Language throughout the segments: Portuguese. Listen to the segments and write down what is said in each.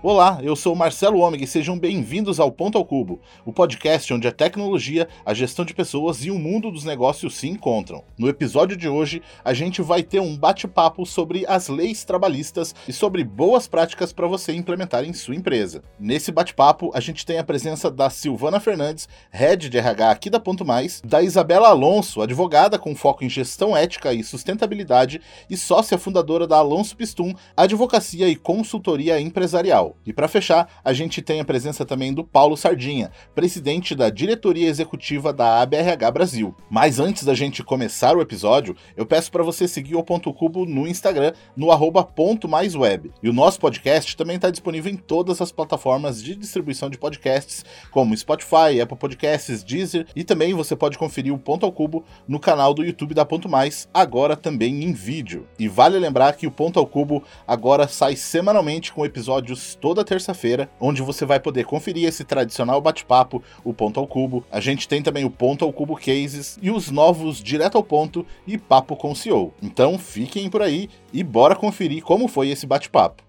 Olá, eu sou Marcelo Ômega e sejam bem-vindos ao Ponto ao Cubo, o podcast onde a tecnologia, a gestão de pessoas e o mundo dos negócios se encontram. No episódio de hoje, a gente vai ter um bate-papo sobre as leis trabalhistas e sobre boas práticas para você implementar em sua empresa. Nesse bate-papo, a gente tem a presença da Silvana Fernandes, head de RH aqui da Ponto Mais, da Isabela Alonso, advogada com foco em gestão ética e sustentabilidade e sócia fundadora da Alonso Pistum, advocacia e consultoria empresarial. E para fechar, a gente tem a presença também do Paulo Sardinha, presidente da diretoria executiva da ABRH Brasil. Mas antes da gente começar o episódio, eu peço para você seguir o Ponto Cubo no Instagram, no arroba ponto mais web. E o nosso podcast também está disponível em todas as plataformas de distribuição de podcasts, como Spotify, Apple Podcasts, Deezer, e também você pode conferir o Ponto ao Cubo no canal do YouTube da Ponto Mais, agora também em vídeo. E vale lembrar que o Ponto ao Cubo agora sai semanalmente com episódios toda terça-feira, onde você vai poder conferir esse tradicional bate-papo, o Ponto ao Cubo. A gente tem também o Ponto ao Cubo Cases e os novos Direto ao Ponto e Papo com o CEO. Então fiquem por aí e bora conferir como foi esse bate-papo.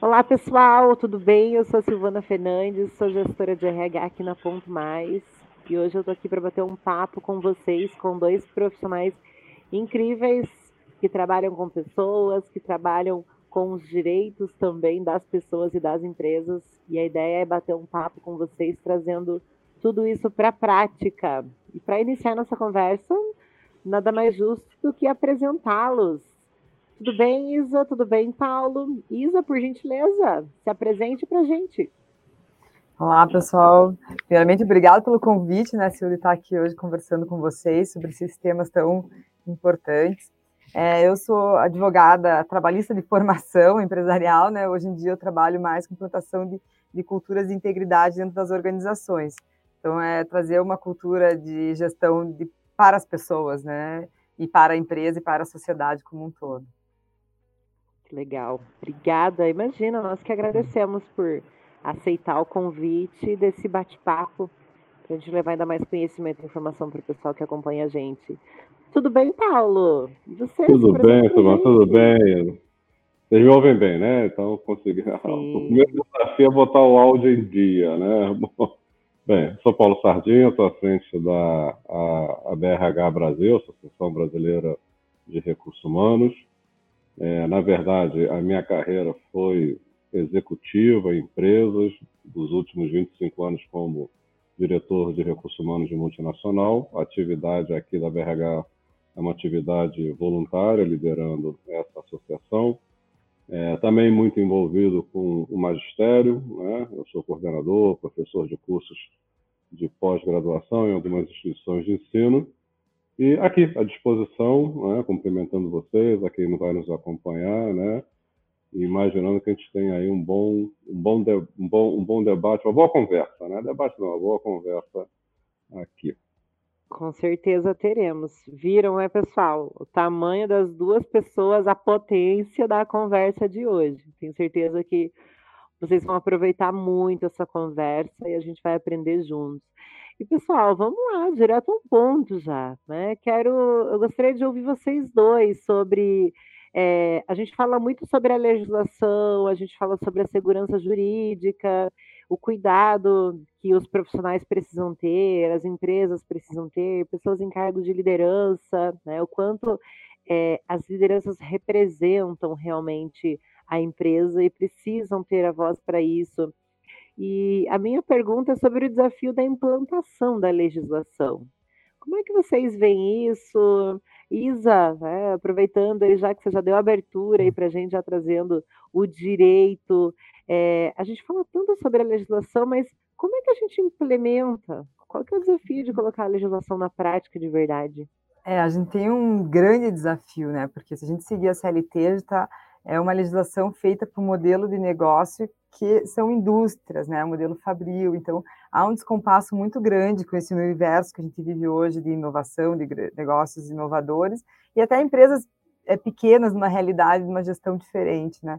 Olá pessoal, tudo bem? Eu sou Silvana Fernandes, sou gestora de RH aqui na Ponto Mais e hoje eu tô aqui para bater um papo com vocês, com dois profissionais incríveis que trabalham com pessoas, que trabalham com os direitos também das pessoas e das empresas. E a ideia é bater um papo com vocês, trazendo tudo isso para a prática. E para iniciar nossa conversa, nada mais justo do que apresentá-los. Tudo bem, Isa? Tudo bem, Paulo? Isa, por gentileza, se apresente para a gente. Olá, pessoal. Primeiramente, obrigado pelo convite, né, Silvia, estar aqui hoje conversando com vocês sobre esses temas tão importantes. É, eu sou advogada trabalhista de formação empresarial, né? Hoje em dia eu trabalho mais com implantação de, de culturas de integridade dentro das organizações. Então, é trazer uma cultura de gestão de, para as pessoas, né? E para a empresa e para a sociedade como um todo. Legal. Obrigada. Imagina, nós que agradecemos por aceitar o convite desse bate-papo para a gente levar ainda mais conhecimento e informação para o pessoal que acompanha a gente. Tudo bem, Paulo? Você tudo bem, tudo bem. Vocês me ouvem bem, né? Então, consegui. O primeiro desafio é botar o áudio em dia, né? Bem, sou Paulo Sardinha, estou à frente da a, a BRH Brasil, Associação Brasileira de Recursos Humanos. É, na verdade, a minha carreira foi executiva em empresas, dos últimos 25 anos como diretor de recursos humanos de multinacional. Atividade aqui da BRH é uma atividade voluntária liderando essa associação. É, também muito envolvido com o magistério, né? eu sou coordenador, professor de cursos de pós-graduação em algumas instituições de ensino. E aqui à disposição, né? cumprimentando vocês, a quem vai nos acompanhar, né? imaginando que a gente tenha aí um bom, um bom, de, um bom, um bom debate, uma boa conversa, né? Debate não, uma boa conversa. Com certeza teremos. Viram, é pessoal? O tamanho das duas pessoas, a potência da conversa de hoje. Tenho certeza que vocês vão aproveitar muito essa conversa e a gente vai aprender juntos. E pessoal, vamos lá, direto ao ponto já, né? Quero, eu gostaria de ouvir vocês dois sobre é, a gente fala muito sobre a legislação, a gente fala sobre a segurança jurídica, o cuidado que os profissionais precisam ter, as empresas precisam ter, pessoas em cargos de liderança, né, o quanto é, as lideranças representam realmente a empresa e precisam ter a voz para isso. E a minha pergunta é sobre o desafio da implantação da legislação. Como é que vocês veem isso? Isa, né, aproveitando aí, já que você já deu abertura aí para a gente, já trazendo o direito, é, a gente fala tanto sobre a legislação, mas como é que a gente implementa? Qual que é o desafio de colocar a legislação na prática de verdade? É, a gente tem um grande desafio, né? Porque se a gente seguir a CLT, está é uma legislação feita para o modelo de negócio que são indústrias, né? O modelo fabril. Então, há um descompasso muito grande com esse universo que a gente vive hoje de inovação, de negócios inovadores e até empresas é, pequenas numa realidade, numa gestão diferente, né?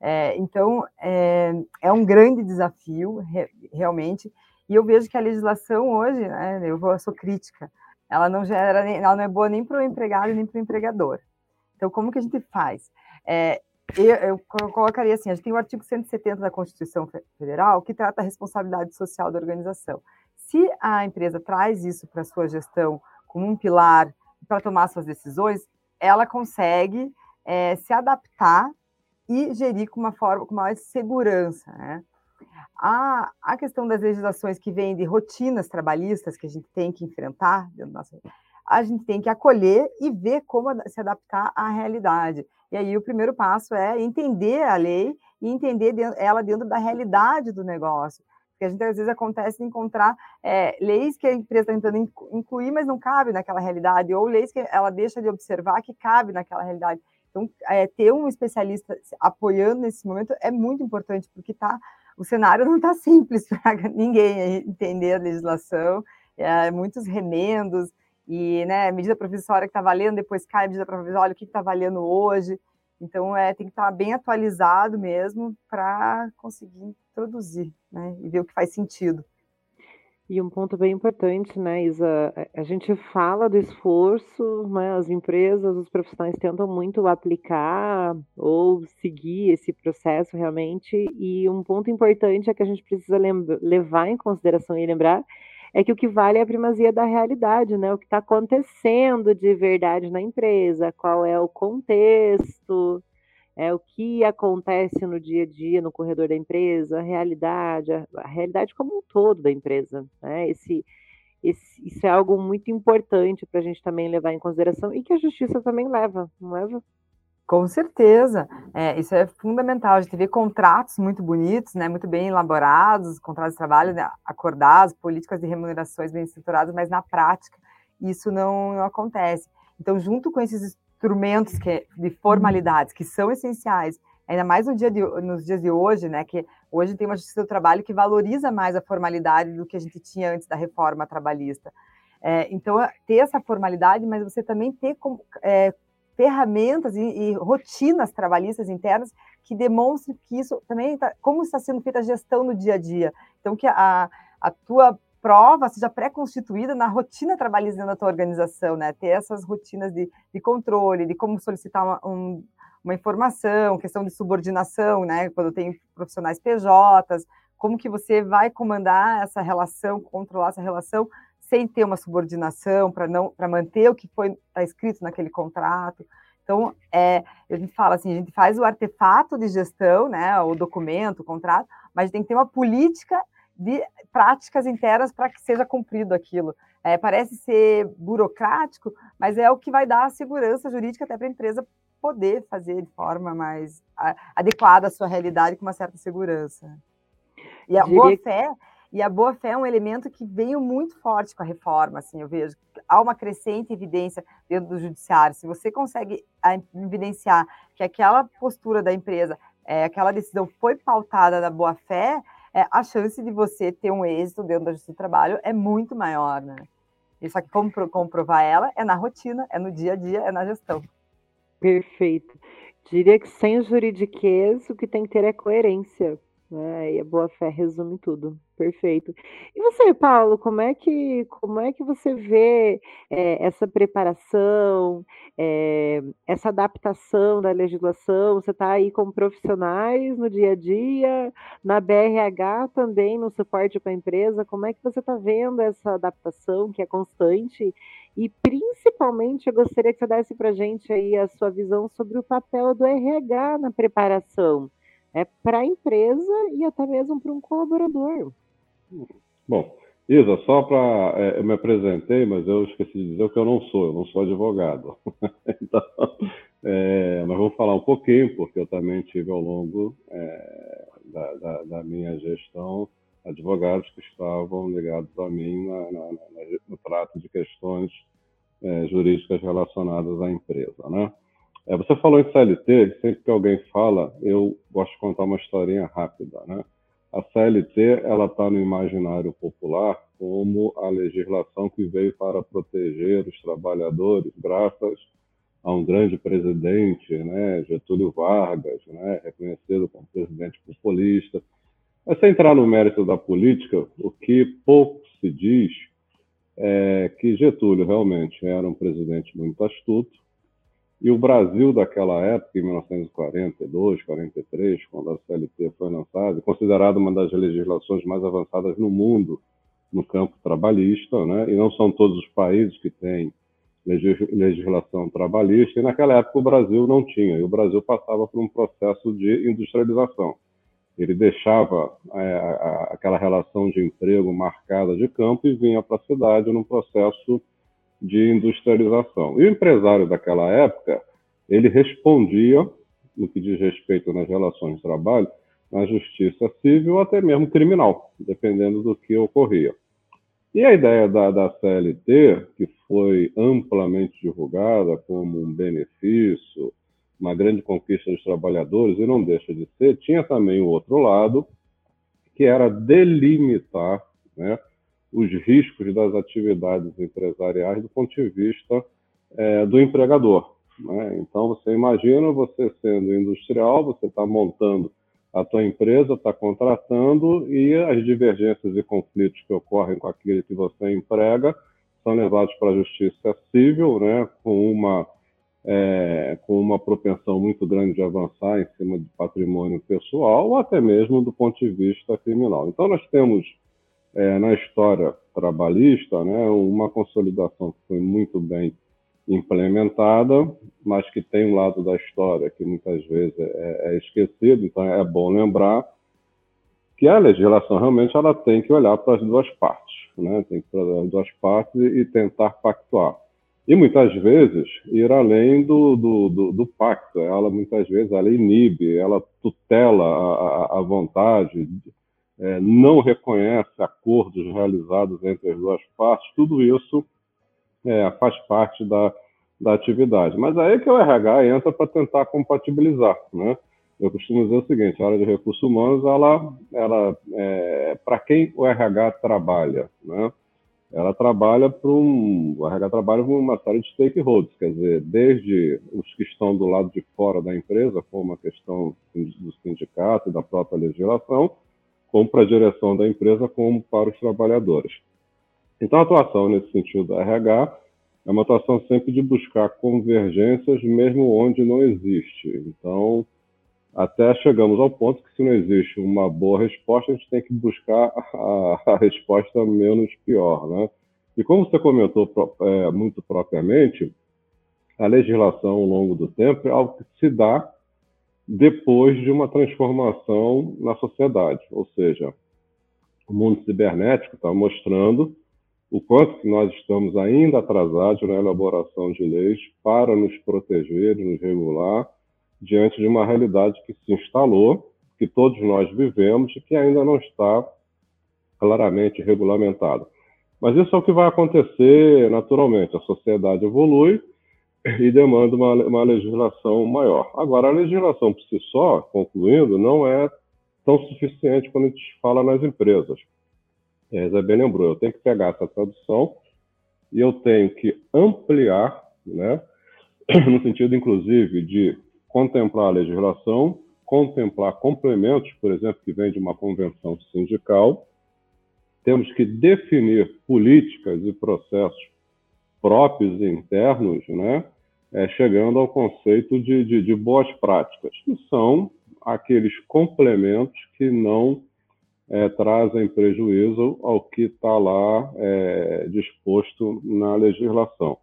É, então, é, é, um grande desafio, re, realmente, e eu vejo que a legislação hoje, né, eu, vou, eu sou crítica, ela não gera, ela não é boa nem para o empregado nem para o empregador. Então, como que a gente faz? É, eu, eu, colocaria assim: a gente tem o artigo 170 da Constituição Federal que trata a responsabilidade social da organização. Se a empresa traz isso para a sua gestão como um pilar para tomar suas decisões, ela consegue é, se adaptar e gerir com uma forma com mais segurança. Né? A, a questão das legislações que vêm de rotinas trabalhistas que a gente tem que enfrentar a gente tem que acolher e ver como se adaptar à realidade. E aí o primeiro passo é entender a lei e entender ela dentro da realidade do negócio. Porque a gente às vezes acontece encontrar é, leis que a empresa está tentando incluir, mas não cabe naquela realidade, ou leis que ela deixa de observar que cabe naquela realidade. Então, é, ter um especialista apoiando nesse momento é muito importante, porque tá, o cenário não está simples para ninguém entender a legislação, é, muitos remendos, e, né, medida provisória que está valendo, depois cai a medida provisória, o que está valendo hoje. Então, é, tem que estar tá bem atualizado mesmo para conseguir introduzir, né, e ver o que faz sentido. E um ponto bem importante, né, Isa? A gente fala do esforço, né? As empresas, os profissionais tentam muito aplicar ou seguir esse processo realmente. E um ponto importante é que a gente precisa levar em consideração e lembrar é que o que vale é a primazia da realidade, né? O que está acontecendo de verdade na empresa, qual é o contexto, é o que acontece no dia a dia, no corredor da empresa, a realidade, a, realidade como um todo da empresa, né? Esse, esse, isso é algo muito importante para a gente também levar em consideração e que a justiça também leva, não leva? Com certeza, é, isso é fundamental. A gente vê contratos muito bonitos, né, muito bem elaborados, contratos de trabalho né, acordados, políticas de remunerações bem estruturadas, mas na prática isso não, não acontece. Então, junto com esses instrumentos que, de formalidades que são essenciais, ainda mais no dia de, nos dias de hoje, né, que hoje tem uma justiça do trabalho que valoriza mais a formalidade do que a gente tinha antes da reforma trabalhista. É, então, ter essa formalidade, mas você também ter como, é, ferramentas e, e, rotinas trabalhistas internas que demonstrem que isso também tá, como está sendo feita a gestão no dia a dia. Então, que a, a tua prova seja pré-constituída na rotina trabalhista da tua organização, né? Ter essas rotinas de, de controle, de como solicitar uma, um, uma informação, questão de subordinação, né? Quando tem profissionais PJs, como que você vai comandar essa relação, controlar essa relação sem ter uma subordinação para não para manter o que foi está escrito naquele contrato. Então, é, a gente fala assim, a gente faz o artefato de gestão, né, o documento, o contrato, mas tem que ter uma política de práticas internas para que seja cumprido aquilo. É, parece ser burocrático, mas é o que vai dar a segurança jurídica até para a empresa poder fazer de forma mais adequada à sua realidade com uma certa segurança. E a boa fé e a boa-fé é um elemento que veio muito forte com a reforma, assim, eu vejo. Há uma crescente evidência dentro do judiciário. Se você consegue evidenciar que aquela postura da empresa, é, aquela decisão foi pautada na boa-fé, é, a chance de você ter um êxito dentro da justiça do trabalho é muito maior, né? E só que como comprovar ela é na rotina, é no dia a dia, é na gestão. Perfeito. Diria que sem juridiquês, o que tem que ter é coerência. Né? E a boa fé resume tudo. Perfeito. E você, Paulo, como é que, como é que você vê é, essa preparação, é, essa adaptação da legislação? Você está aí com profissionais no dia a dia, na BRH também, no suporte para a empresa. Como é que você está vendo essa adaptação que é constante? E principalmente eu gostaria que você desse para a gente aí a sua visão sobre o papel do RH na preparação é para a empresa e até mesmo para um colaborador. Bom, Isa, só para. É, eu me apresentei, mas eu esqueci de dizer o que eu não sou, eu não sou advogado. então, é, mas vamos falar um pouquinho, porque eu também tive ao longo é, da, da, da, minha gestão advogados que estavam ligados a mim na, na, na, no trato de questões é, jurídicas relacionadas à empresa, né? É, você falou em CLT, sempre que alguém fala, eu gosto de contar uma historinha rápida, né? A CLT, ela está no imaginário popular como a legislação que veio para proteger os trabalhadores, graças a um grande presidente, né, Getúlio Vargas, né, reconhecido como presidente populista. Mas sem entrar no mérito da política, o que pouco se diz é que Getúlio realmente era um presidente muito astuto, E o Brasil daquela época, em 1942, 43, quando a CLT foi lançada, considerada uma das legislações mais avançadas no mundo no campo trabalhista, né? e não são todos os países que têm legislação trabalhista, e naquela época o Brasil não tinha, e o Brasil passava por um processo de industrialização. Ele deixava é, aquela relação de emprego marcada de campo e vinha para a cidade num processo de industrialização. E o empresário daquela época, ele respondia, no que diz respeito nas relações de trabalho, na justiça civil ou até mesmo criminal, dependendo do que ocorria. E a ideia da, da CLT, que foi amplamente divulgada como um benefício, uma grande conquista dos trabalhadores, e não deixa de ser, tinha também o outro lado, que era delimitar né, os riscos das atividades empresariais do ponto de vista é, do empregador. Né? Então, você imagina você sendo industrial, você está montando a tua empresa está contratando e as divergências e conflitos que ocorrem com aquele que você emprega são levados para a justiça civil, né, com uma é, com uma propensão muito grande de avançar em cima de patrimônio pessoal ou até mesmo do ponto de vista criminal. Então nós temos é, na história trabalhista, né, uma consolidação que foi muito bem implementada, mas que tem um lado da história que muitas vezes é, é esquecido, então é bom lembrar que a legislação realmente ela tem que olhar para as duas partes, né? tem que olhar as duas partes e tentar pactuar. E muitas vezes ir além do, do, do, do pacto, ela muitas vezes ela inibe, ela tutela a, a vontade, é, não reconhece acordos realizados entre as duas partes, tudo isso é, faz parte da, da atividade. Mas aí que o RH entra para tentar compatibilizar, né? Eu costumo dizer o seguinte: a área de recursos humanos, ela, ela é, para quem o RH trabalha, né? Ela trabalha para um, o RH trabalha com uma série de stakeholders, quer dizer, desde os que estão do lado de fora da empresa, como a questão do sindicato e da própria legislação, como para a direção da empresa, como para os trabalhadores. Então, a atuação nesse sentido da RH é uma atuação sempre de buscar convergências, mesmo onde não existe. Então, até chegamos ao ponto que, se não existe uma boa resposta, a gente tem que buscar a, a resposta menos pior. Né? E como você comentou é, muito propriamente, a legislação ao longo do tempo é algo que se dá depois de uma transformação na sociedade. Ou seja, o mundo cibernético está mostrando o quanto que nós estamos ainda atrasados na elaboração de leis para nos proteger nos regular diante de uma realidade que se instalou, que todos nós vivemos e que ainda não está claramente regulamentada. Mas isso é o que vai acontecer naturalmente. A sociedade evolui e demanda uma, uma legislação maior. Agora, a legislação por si só, concluindo, não é tão suficiente quando a gente fala nas empresas é, Isabel lembrou, eu tenho que pegar essa tradução e eu tenho que ampliar, né, no sentido, inclusive, de contemplar a legislação, contemplar complementos, por exemplo, que vem de uma convenção sindical, temos que definir políticas e processos próprios e internos, né, é, chegando ao conceito de, de, de boas práticas, que são aqueles complementos que não é, trazem prejuízo ao que está lá é, disposto na legislação.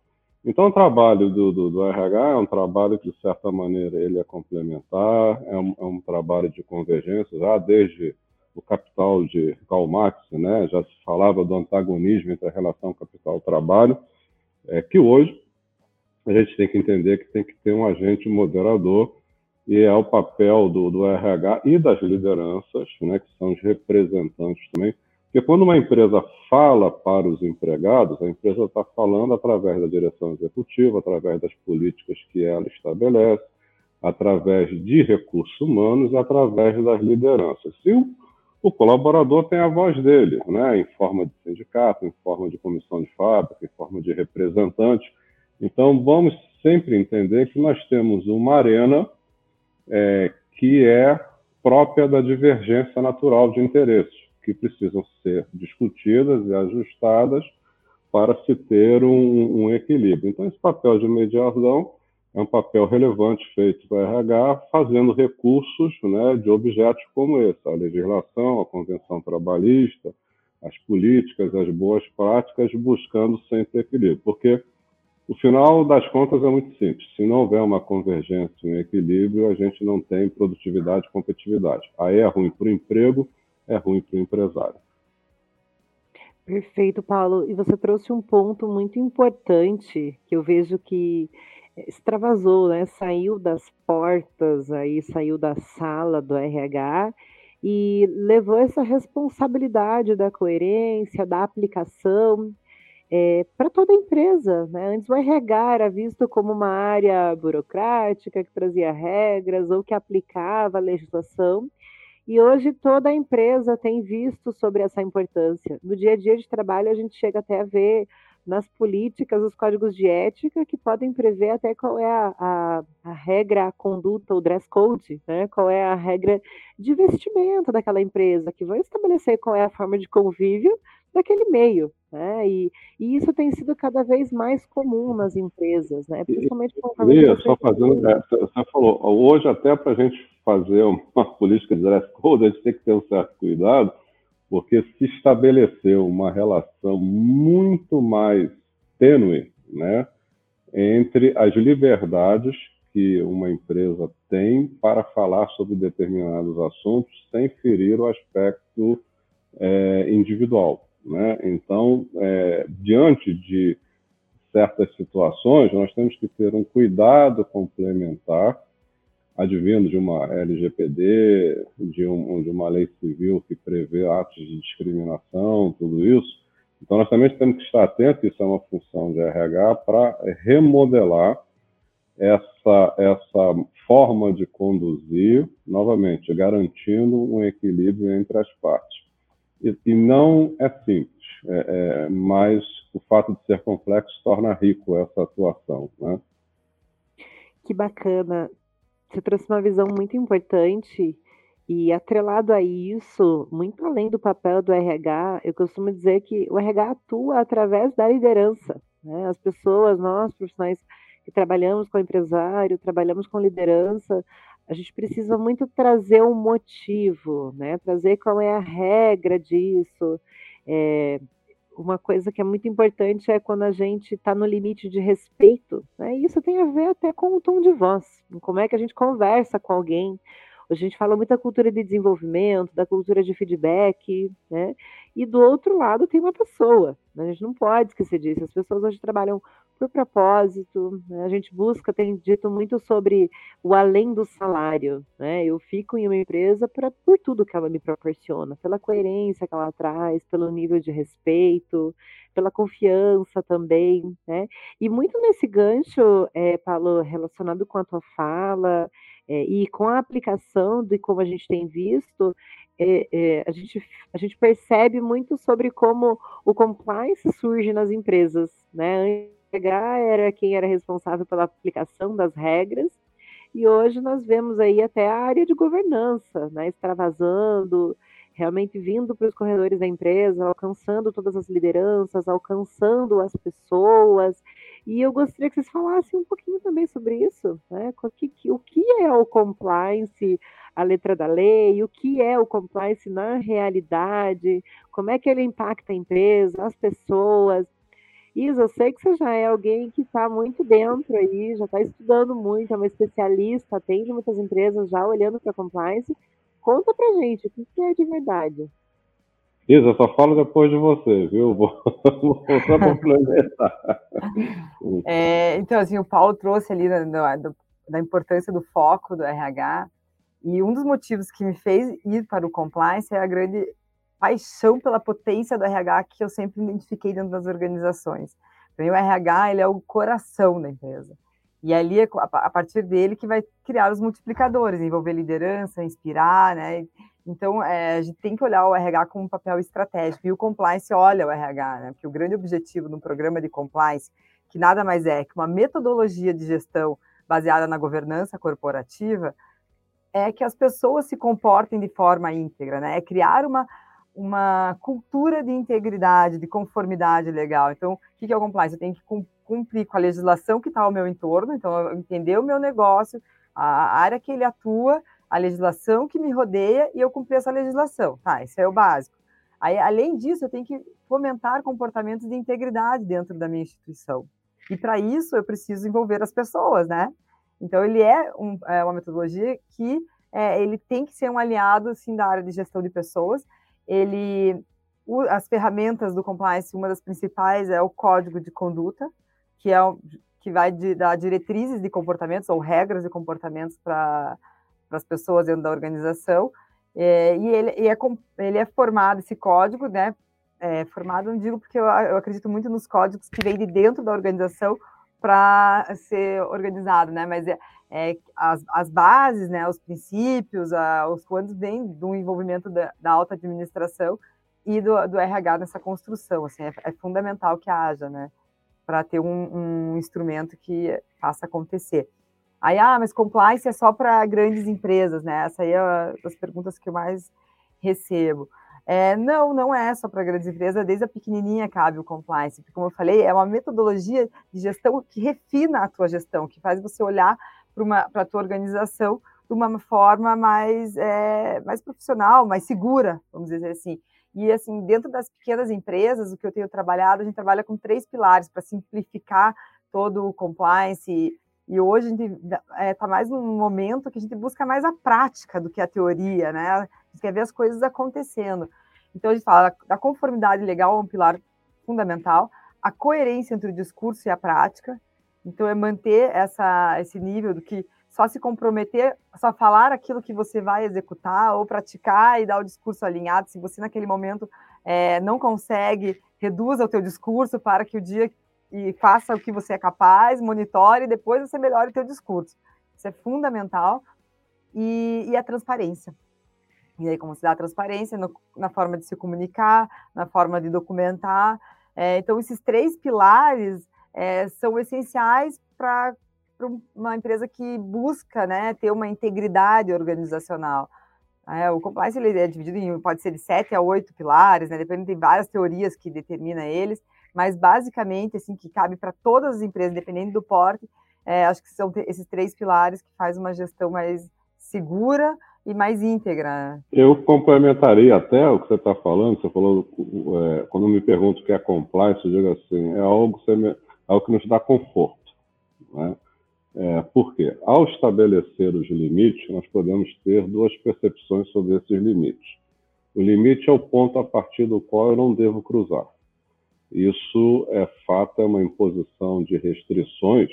Então, o trabalho do, do, do, RH é um trabalho que, de certa maneira, ele é complementar, é um, é um trabalho de convergência, já desde o capital de Karl Marx, né, já se falava do antagonismo entre a relação capital-trabalho, é, que hoje a gente tem que entender que tem que ter um agente moderador e é o papel do, do RH e das lideranças, né, que são os representantes também, porque quando uma empresa fala para os empregados, a empresa está falando através da direção executiva, através das políticas que ela estabelece, através de recursos humanos e através das lideranças. Se o, o colaborador tem a voz dele, né, em forma de sindicato, em forma de comissão de fábrica, em forma de representante. Então, vamos sempre entender que nós temos uma arena é, que é própria da divergência natural de interesses, que precisam ser discutidas e ajustadas para se ter um, um equilíbrio. Então, esse papel de mediação é um papel relevante feito pelo RH, fazendo recursos né, de objetos como esse, a legislação, a convenção trabalhista, as políticas, as boas práticas, buscando sempre equilíbrio. Porque o final das contas é muito simples. Se não houver uma convergência, um equilíbrio, a gente não tem produtividade e competitividade. Aí é ruim para o emprego, é ruim para o empresário. Perfeito, Paulo. E você trouxe um ponto muito importante que eu vejo que extravasou, né? Saiu das portas, aí saiu da sala do RH e levou essa responsabilidade da coerência, da aplicação é, para toda a empresa. Né? Antes o RH era visto como uma área burocrática que trazia regras ou que aplicava a legislação. E hoje toda a empresa tem visto sobre essa importância. No dia a dia de trabalho, a gente chega até a ver nas políticas, os códigos de ética, que podem prever até qual é a, a, a, regra, a conduta, o dress code, né? qual é a regra de vestimenta daquela empresa, que vai estabelecer qual é a forma de convívio daquele meio. Né? E, e isso tem sido cada vez mais comum nas empresas, né? principalmente com e, só fazendo, é, você falou, hoje até para a gente fazer uma política de dress code, a gente tem que ter um certo cuidado, porque se estabeleceu uma relação muito mais tênue né, entre as liberdades que uma empresa tem para falar sobre determinados assuntos sem ferir o aspecto é, individual. Né? Então, é, diante de certas situações, nós temos que ter um cuidado complementar advindo de uma LGPD, de, um, de, uma lei civil que prevê atos de discriminação, tudo isso. Então, nós também temos que estar atentos, isso é uma função de RH, para remodelar essa, essa forma de conduzir, novamente, garantindo um equilíbrio entre as partes. E, e não é simples, é, é, mas o fato de ser complexo torna rico essa atuação. Né? Que bacana você trouxe uma visão muito importante e atrelado a isso, muito além do papel do RH, eu costumo dizer que o RH atua através da liderança. Né? As pessoas, nós profissionais que trabalhamos com empresário, trabalhamos com liderança, a gente precisa muito trazer um motivo, né? trazer qual é a regra disso, é, uma coisa que é muito importante é quando a gente está no limite de respeito. Né? Isso tem a ver até com o tom de voz, como é que a gente conversa com alguém. A gente fala muito da cultura de desenvolvimento, da cultura de feedback, né? E do outro lado tem uma pessoa. Né? A gente não pode esquecer disso. As pessoas hoje trabalham por propósito. Né? A gente busca, tem dito muito sobre o além do salário. Né? Eu fico em uma empresa pra, por tudo que ela me proporciona, pela coerência que ela traz, pelo nível de respeito, pela confiança também. Né? E muito nesse gancho, é, Paulo, relacionado com a tua fala é, e com a aplicação de como a gente tem visto, é, é, a, gente, a gente percebe muito sobre como o compliance surge nas empresas, né? RH era quem era responsável pela aplicação das regras, e hoje nós vemos aí até a área de governança, né, extravasando, realmente vindo para os corredores da empresa, alcançando todas as lideranças, alcançando as pessoas. E eu gostaria que vocês falassem um pouquinho também sobre isso, né? O que, o que é o compliance, a letra da lei, o que é o compliance na realidade, como é que ele impacta a empresa, as pessoas, Isa, eu sei que você já é alguém que está muito dentro aí, já está estudando muito, é uma especialista, atende muitas empresas já olhando para compliance. Conta para gente, o que é de verdade? Isa, só falo depois de você, viu? Vou, vou só complementar. É, então, assim, o Paulo trouxe ali da, da, da importância do foco do RH, e um dos motivos que me fez ir para o compliance é a grande paixão pela potência do RH que eu sempre identifiquei dentro das organizações. Para mim, o RH ele é o coração da empresa. E ali, é a partir dele, que vai criar os multiplicadores, envolver liderança, inspirar, né? Então, é, a gente tem que olhar o RH como um papel estratégico. E o compliance olha o RH, né? Porque o grande objetivo do programa de compliance, que nada mais é que uma metodologia de gestão baseada na governança corporativa, é que as pessoas se comportem de forma íntegra, né? É criar uma uma cultura de integridade, de conformidade legal. Então, o que é o compliance? Eu tenho que cumprir com a legislação que está ao meu entorno, então entender o meu negócio, a área que ele atua, a legislação que me rodeia e eu cumprir essa legislação. Tá, esse é o básico. Aí, além disso, eu tenho que fomentar comportamentos de integridade dentro da minha instituição. E para isso eu preciso envolver as pessoas, né? Então ele é, um, é uma metodologia que é, ele tem que ser um aliado assim da área de gestão de pessoas. Ele o, as ferramentas do compliance, uma das principais é o código de conduta, que é que vai de, dar diretrizes de comportamentos ou regras de comportamentos para as pessoas dentro da organização. É, e ele, e é, ele é formado, esse código, né? É, formado, não digo porque eu, eu acredito muito nos códigos que vêm de dentro da organização para ser organizado, né? Mas é, é, as, as bases, né? Os princípios, a, os comandos vêm do envolvimento da, da alta administração e do, do RH nessa construção. Assim, é, é fundamental que haja, né? Para ter um, um, instrumento que faça acontecer. Aí, ah, mas compliance é só para grandes empresas, né? Essa aí é uma das perguntas que eu mais recebo. É, não, não é só para grandes empresas, desde a pequenininha cabe o compliance, porque, como eu falei, é uma metodologia de gestão que refina a tua gestão, que faz você olhar para a tua organização de uma forma mais, é, mais profissional, mais segura, vamos dizer assim. E, assim, dentro das pequenas empresas, o que eu tenho trabalhado, a gente trabalha com três pilares para simplificar todo o compliance. E, e hoje a gente está é, tá mais num momento que a gente busca mais a prática do que a teoria, né? A gente quer ver as coisas acontecendo. Então, a gente fala da conformidade legal é um pilar fundamental, a coerência entre o discurso e a prática. Então, é manter essa, esse nível do que só se comprometer, só falar aquilo que você vai executar ou praticar e dar o discurso alinhado. Se você naquele momento é, não consegue, reduza o teu discurso para que o dia e faça o que você é capaz, monitore e depois você melhore o teu discurso. Isso é fundamental. E, e a transparência. E aí, como se dá a transparência no, na forma de se comunicar, na forma de documentar. É, então, esses três pilares é, são essenciais para para uma empresa que busca né, ter uma integridade organizacional. É, o compliance ele é dividido em, pode ser de sete a oito pilares, né, depende de várias teorias que determina eles, mas basicamente, assim, que cabe para todas as empresas, dependendo do porte, é, acho que são esses três pilares que faz uma gestão mais segura e mais íntegra. Eu complementaria até o que você está falando, você falou, é, quando me pergunto o que é compliance, eu digo assim, é algo, é algo que nos dá conforto, né? É, porque, ao estabelecer os limites, nós podemos ter duas percepções sobre esses limites. O limite é o ponto a partir do qual eu não devo cruzar. Isso é fato, é uma imposição de restrições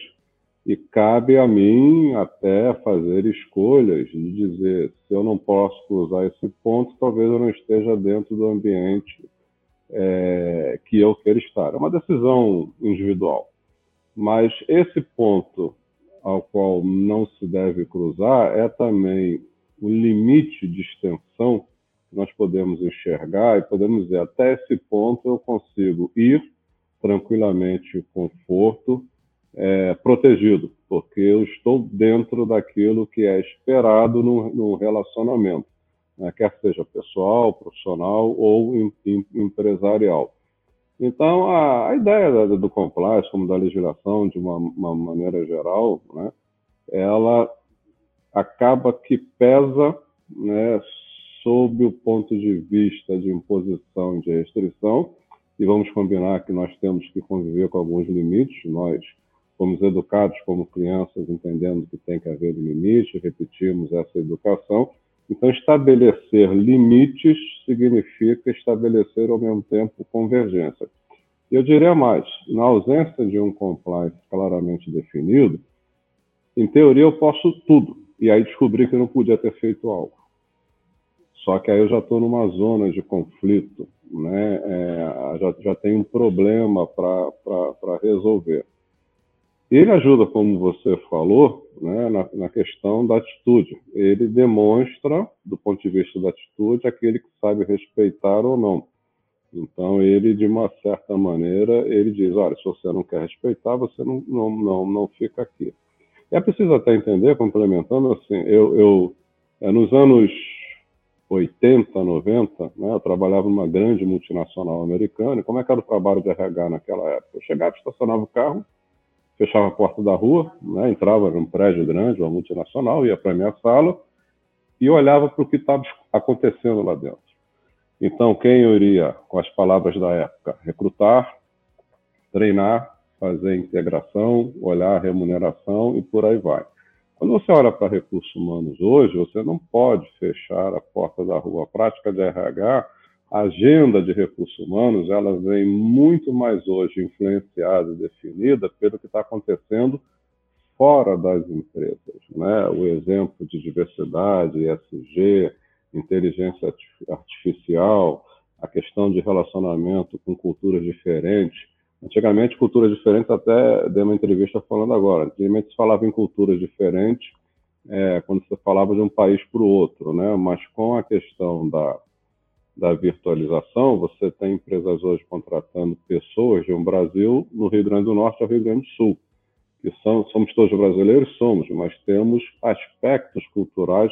e cabe a mim até fazer escolhas de dizer se eu não posso cruzar esse ponto, talvez eu não esteja dentro do ambiente é, que eu quero estar. É uma decisão individual. Mas esse ponto ao qual não se deve cruzar é também o limite de extensão que nós podemos enxergar e podemos dizer até esse ponto eu consigo ir tranquilamente conforto é, protegido porque eu estou dentro daquilo que é esperado no, relacionamento né, quer seja pessoal profissional ou em, em, empresarial então, a, a ideia do, do compliance, como da legislação, de uma, uma maneira geral, né, ela acaba que pesa né, sob o ponto de vista de imposição de restrição, e vamos combinar que nós temos que conviver com alguns limites, nós fomos educados como crianças entendendo que tem que haver limite, repetimos essa educação, então, estabelecer limites significa estabelecer ao mesmo tempo convergência. Eu diria mais: na ausência de um compliance claramente definido, em teoria eu posso tudo, e aí descobri que não podia ter feito algo. Só que aí eu já estou numa zona de conflito, né? É, já, já tem um problema para resolver. Ele ajuda, como você falou, né, na, na, questão da atitude. Ele demonstra, do ponto de vista da atitude, aquele que sabe respeitar ou não. Então, ele, de uma certa maneira, ele diz, olha, se você não quer respeitar, você não, não, não, não fica aqui. É preciso até entender, complementando, assim, eu, eu é, nos anos 80, 90, né, eu trabalhava numa grande multinacional americana, e como é que era o trabalho de RH naquela época? Eu chegava, estacionava o carro, fechava a porta da rua, né, entrava num prédio grande, uma multinacional, ia para a minha sala e olhava para o que estava acontecendo lá dentro. Então, quem eu iria, com as palavras da época, recrutar, treinar, fazer integração, olhar a remuneração e por aí vai. Quando você olha para recursos humanos hoje, você não pode fechar a porta da rua. A prática de RH, a agenda de recursos humanos, ela vem muito mais hoje influenciada e definida pelo que está acontecendo fora das empresas. Né? O exemplo de diversidade, ESG, inteligência artificial, a questão de relacionamento com culturas diferentes. Antigamente, culturas diferentes, até dei uma entrevista falando agora. Antigamente se falava em culturas diferentes é, quando você falava de um país para o outro, né? Mas com a questão da, da virtualização, você tem empresas hoje contratando pessoas de um Brasil no Rio Grande do Norte ao Rio Grande do Sul. Que são, somos todos brasileiros? Somos, mas temos aspectos culturais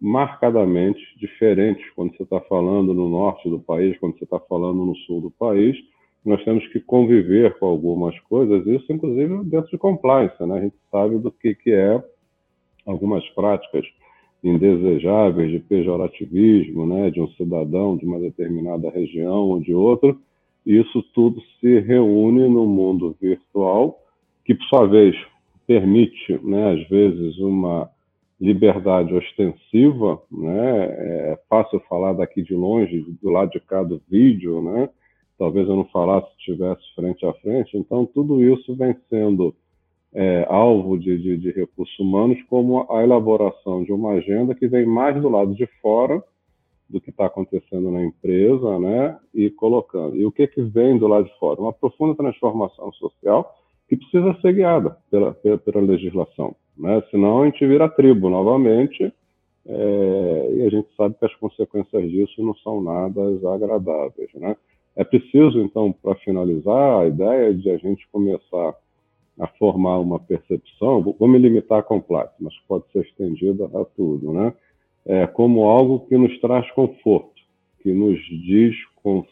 marcadamente diferentes quando você está falando no norte do país, quando você está falando no sul do país. Nós temos que conviver com algumas coisas, isso inclusive dentro de compliance, né? A gente sabe do que, que é algumas práticas indesejáveis de pejorativismo, né, de um cidadão de uma determinada região ou de outra. Isso tudo se reúne no mundo virtual, que por sua vez permite, né, às vezes uma liberdade ostensiva, né? É fácil falar daqui de longe, do lado de cá do vídeo, né? Talvez eu não falasse se estivesse frente a frente. Então, tudo isso vem sendo é, alvo de, de, de, recursos humanos como a elaboração de uma agenda que vem mais do lado de fora do que está acontecendo na empresa, né? E colocando. E o que, que vem do lado de fora? Uma profunda transformação social que precisa ser guiada pela, pela, pela legislação. Né? Senão a gente vira tribo novamente é, e a gente sabe que as consequências disso não são nada agradáveis. Né? É preciso, então, para finalizar, a ideia de a gente começar a formar uma percepção, vou me limitar a complexo, mas pode ser estendida a tudo, né? É, como algo que nos traz conforto, que nos diz com,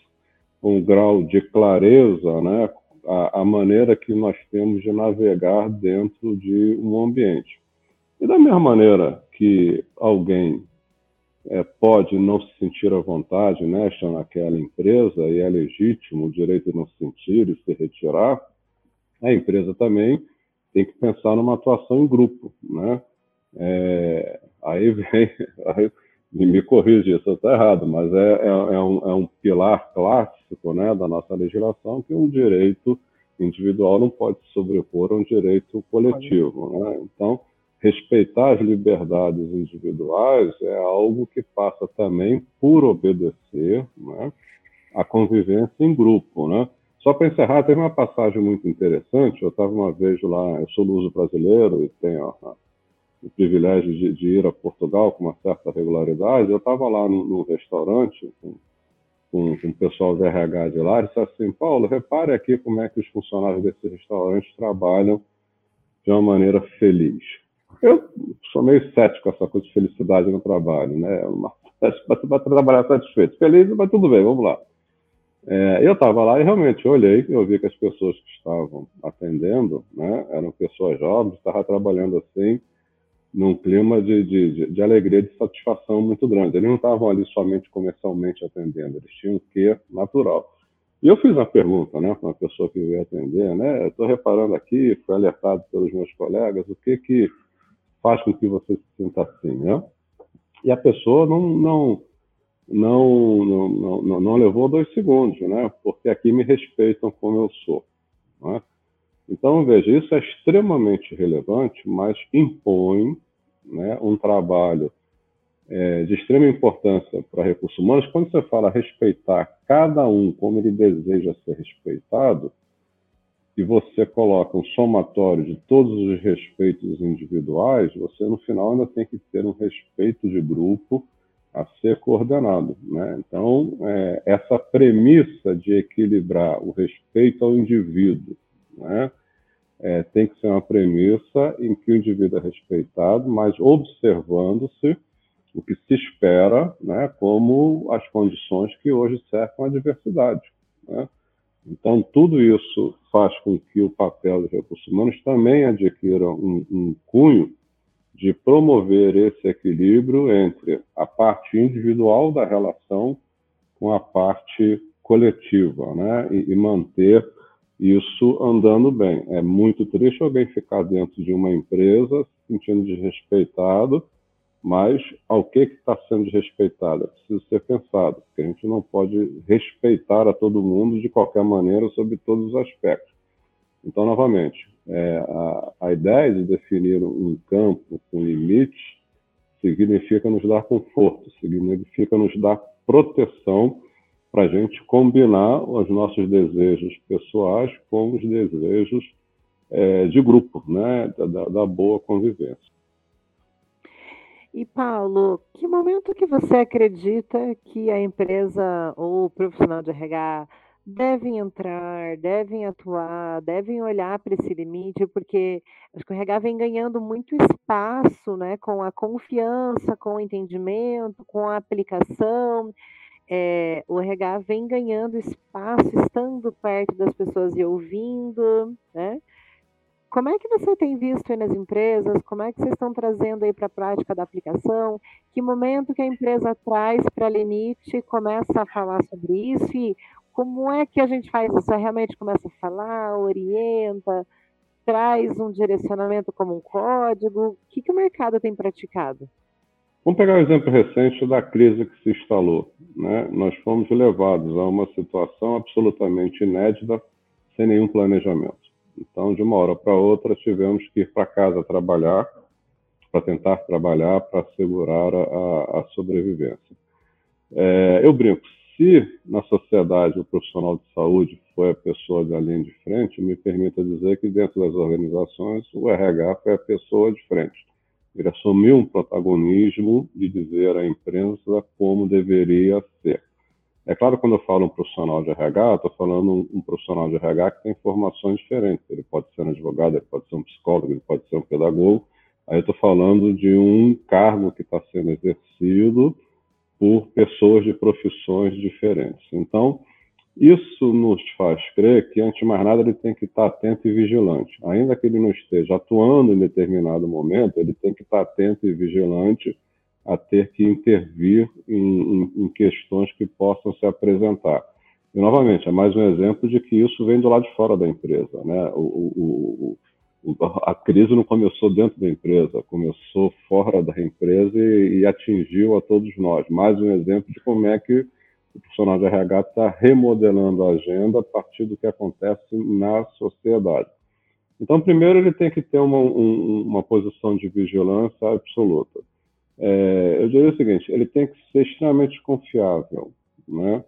um grau de clareza, né, a, a maneira que nós temos de navegar dentro de um ambiente. E da mesma maneira que alguém é, pode não se sentir à vontade nesta naquela empresa e é legítimo o direito de não se sentir e se retirar, a empresa também tem que pensar numa atuação em grupo, né? É, aí vem, aí, me corrija isso está errado, mas é, é, é, um, é, um, pilar clássico né, da nossa legislação que um direito individual não pode se sobrepor a um direito coletivo. Né? Então, respeitar as liberdades individuais é algo que passa também por obedecer né, a convivência em grupo. Né? Só para encerrar, teve uma passagem muito interessante. Eu estava uma vez lá, eu sou luso brasileiro e tenho o privilégio de, de, ir a Portugal com uma certa regularidade. Eu estava lá num restaurante com com, com o pessoal do RH de lá, e disse assim, Paulo, repare aqui como é que os funcionários desse restaurante trabalham de uma maneira feliz. Eu sou meio cético com essa coisa de felicidade no trabalho, né? Para trabalhar satisfeito. Feliz, mas tudo bem, vamos lá. É, eu estava lá e realmente olhei, eu vi que as pessoas que estavam atendendo, né, eram pessoas jovens, estavam trabalhando assim, num clima de, de, de, alegria, de satisfação muito grande. Eles não estavam ali somente comercialmente atendendo, eles tinham o que natural. E eu fiz uma pergunta, né, para uma pessoa que veio atender, né, estou reparando aqui, fui alertado pelos meus colegas, o que que faz com que você se sinta assim, né? E a pessoa não não não não, não, não levou dois segundos, né? Porque aqui me respeitam como eu sou, né? Então, veja, isso é extremamente relevante, mas impõe né, um trabalho é, de extrema importância para recursos humanos. Quando você fala respeitar cada um como ele deseja ser respeitado, e você coloca um somatório de todos os respeitos individuais, você no final ainda tem que ter um respeito de grupo a ser coordenado. Né? Então, é, essa premissa de equilibrar o respeito ao indivíduo né? é, tem que ser uma premissa em que o indivíduo é respeitado, mas observando-se o que se espera né, como as condições que hoje cercam a diversidade. Né? Então, tudo isso faz com que o papel dos recursos humanos também adquira um, um cunho de promover esse equilíbrio entre a parte individual da relação com a parte coletiva, né? E, e, manter isso andando bem. É muito triste alguém ficar dentro de uma empresa se sentindo desrespeitado, mas ao que está sendo desrespeitado? É preciso ser pensado, porque a gente não pode respeitar a todo mundo de qualquer maneira sobre todos os aspectos. Então, novamente, é, a, a, ideia de definir um campo com limites significa nos dar conforto, significa nos dar proteção para a gente combinar os nossos desejos pessoais com os desejos é, de grupo, né, da, da boa convivência. E Paulo, que momento que você acredita que a empresa ou o profissional de RH devem entrar, devem atuar, devem olhar para esse limite, porque acho que o RH vem ganhando muito espaço, né, com a confiança, com o entendimento, com a aplicação. É, o RH vem ganhando espaço, estando perto das pessoas e ouvindo, né? Como é que você tem visto aí nas empresas? Como é que vocês estão trazendo aí para a prática da aplicação? Que momento que a empresa traz para a limite, começa a falar sobre isso e como é que a gente faz isso? Realmente começa a falar, orienta, traz um direcionamento como um código? O que, que o mercado tem praticado? Vamos pegar um exemplo recente da crise que se instalou. Né? Nós fomos levados a uma situação absolutamente inédita, sem nenhum planejamento. Então, de uma hora para outra, tivemos que ir para casa trabalhar, para tentar trabalhar, para assegurar a, a sobrevivência. É, eu brinco, se na sociedade o profissional de saúde foi a pessoa da linha de frente, me permita dizer que dentro das organizações o RH foi a pessoa de frente. Ele assumiu um protagonismo de dizer à imprensa como deveria ser. É claro, quando eu falo um profissional de RH, estou falando um, profissional de RH que tem formações diferentes. Ele pode ser um advogado, ele pode ser um psicólogo, ele pode ser um pedagogo. Aí eu estou falando de um cargo que está sendo exercido por pessoas de profissões diferentes. Então, isso nos faz crer que, antes de mais nada, ele tem que estar atento e vigilante. Ainda que ele não esteja atuando em determinado momento, ele tem que estar atento e vigilante a ter que intervir em, em, em questões que possam se apresentar. E, novamente, é mais um exemplo de que isso vem do lado de fora da empresa. Né? O, o, a crise não começou dentro da empresa, começou fora da empresa e, e, atingiu a todos nós. Mais um exemplo de como é que o profissional de RH está remodelando a agenda a partir do que acontece na sociedade. Então, primeiro, ele tem que ter uma, um, uma posição de vigilância absoluta. É, eu diria o seguinte: ele tem que ser extremamente confiável. Né?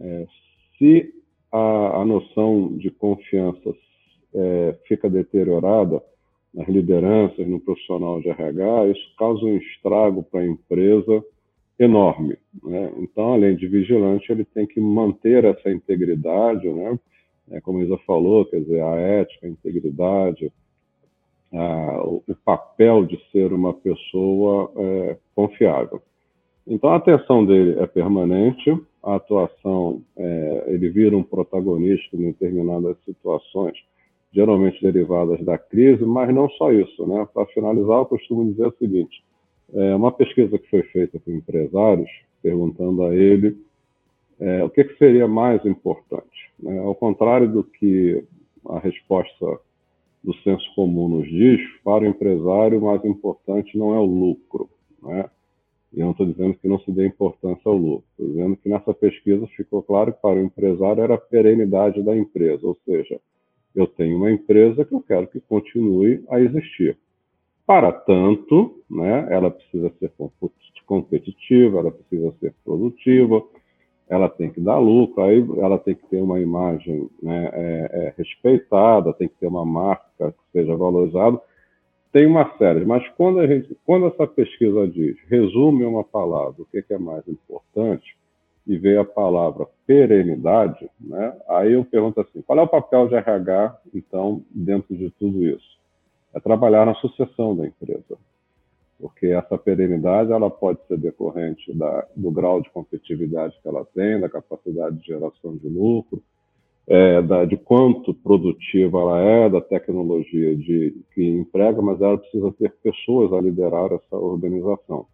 É, se a, a noção de confiança é, fica deteriorada nas lideranças, no profissional de RH, isso causa um estrago para a empresa enorme. Né? Então, além de vigilante, ele tem que manter essa integridade, né? É, como Isa falou, quer dizer, a ética, a integridade, a, o, o, papel de ser uma pessoa é, confiável. Então, a atenção dele é permanente, a atuação, é, ele vira um protagonista em determinadas situações geralmente derivadas da crise, mas não só isso. Né? Para finalizar, eu costumo dizer o seguinte: é uma pesquisa que foi feita com empresários, perguntando a ele é, o que, que, seria mais importante. Né? Ao contrário do que a resposta do senso comum nos diz, para o empresário, o mais importante não é o lucro. Né? E eu não estou dizendo que não se dê importância ao lucro. Estou dizendo que nessa pesquisa ficou claro que para o empresário era a perenidade da empresa, ou seja, eu tenho uma empresa que eu quero que continue a existir. Para tanto, né, ela precisa ser competitiva, ela precisa ser produtiva, ela tem que dar lucro, aí ela tem que ter uma imagem né, é, é, respeitada, tem que ter uma marca que seja valorizada. Tem uma série, mas quando, a gente, quando essa pesquisa diz, resume uma palavra, o que é mais importante, e veio a palavra perenidade, né? aí eu pergunto assim, qual é o papel de RH, então, dentro de tudo isso? É trabalhar na sucessão da empresa, porque essa perenidade ela pode ser decorrente da, do grau de competitividade que ela tem, da capacidade de geração de lucro, é, da, de quanto produtiva ela é, da tecnologia de, que emprega, mas ela precisa ter pessoas a liderar essa organização.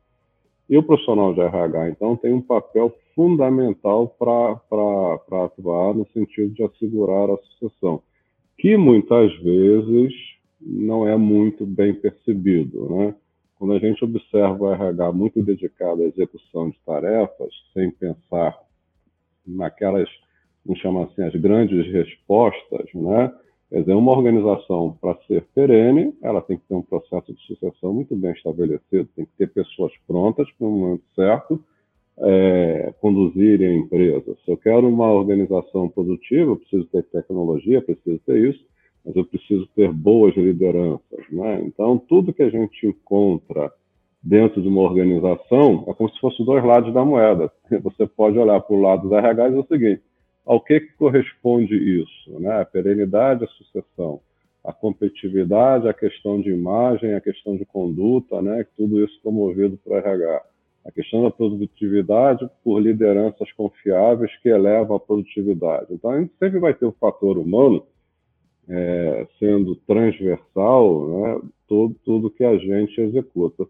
E o profissional de RH, então, tem um papel fundamental para atuar no sentido de assegurar a sucessão, que muitas vezes não é muito bem percebido. Né? Quando a gente observa o RH muito dedicado à execução de tarefas, sem pensar naquelas vamos chamar assim, as grandes respostas, né? Quer dizer, uma organização, para ser perene, ela tem que ter um processo de sucessão muito bem estabelecido, tem que ter pessoas prontas para o momento certo é, conduzirem a empresa. Se eu quero uma organização produtiva, eu preciso ter tecnologia, preciso ter isso, mas eu preciso ter boas lideranças. Né? Então, tudo que a gente encontra dentro de uma organização é como se fossem dois lados da moeda. Você pode olhar para o lado da RH e dizer o seguinte, ao que, que corresponde isso? Né? A perenidade, a sucessão, a competitividade, a questão de imagem, a questão de conduta, né? tudo isso promovido para RH. A questão da produtividade por lideranças confiáveis que elevam a produtividade. Então, a gente sempre vai ter o fator humano é, sendo transversal, né? tudo, tudo que a gente executa.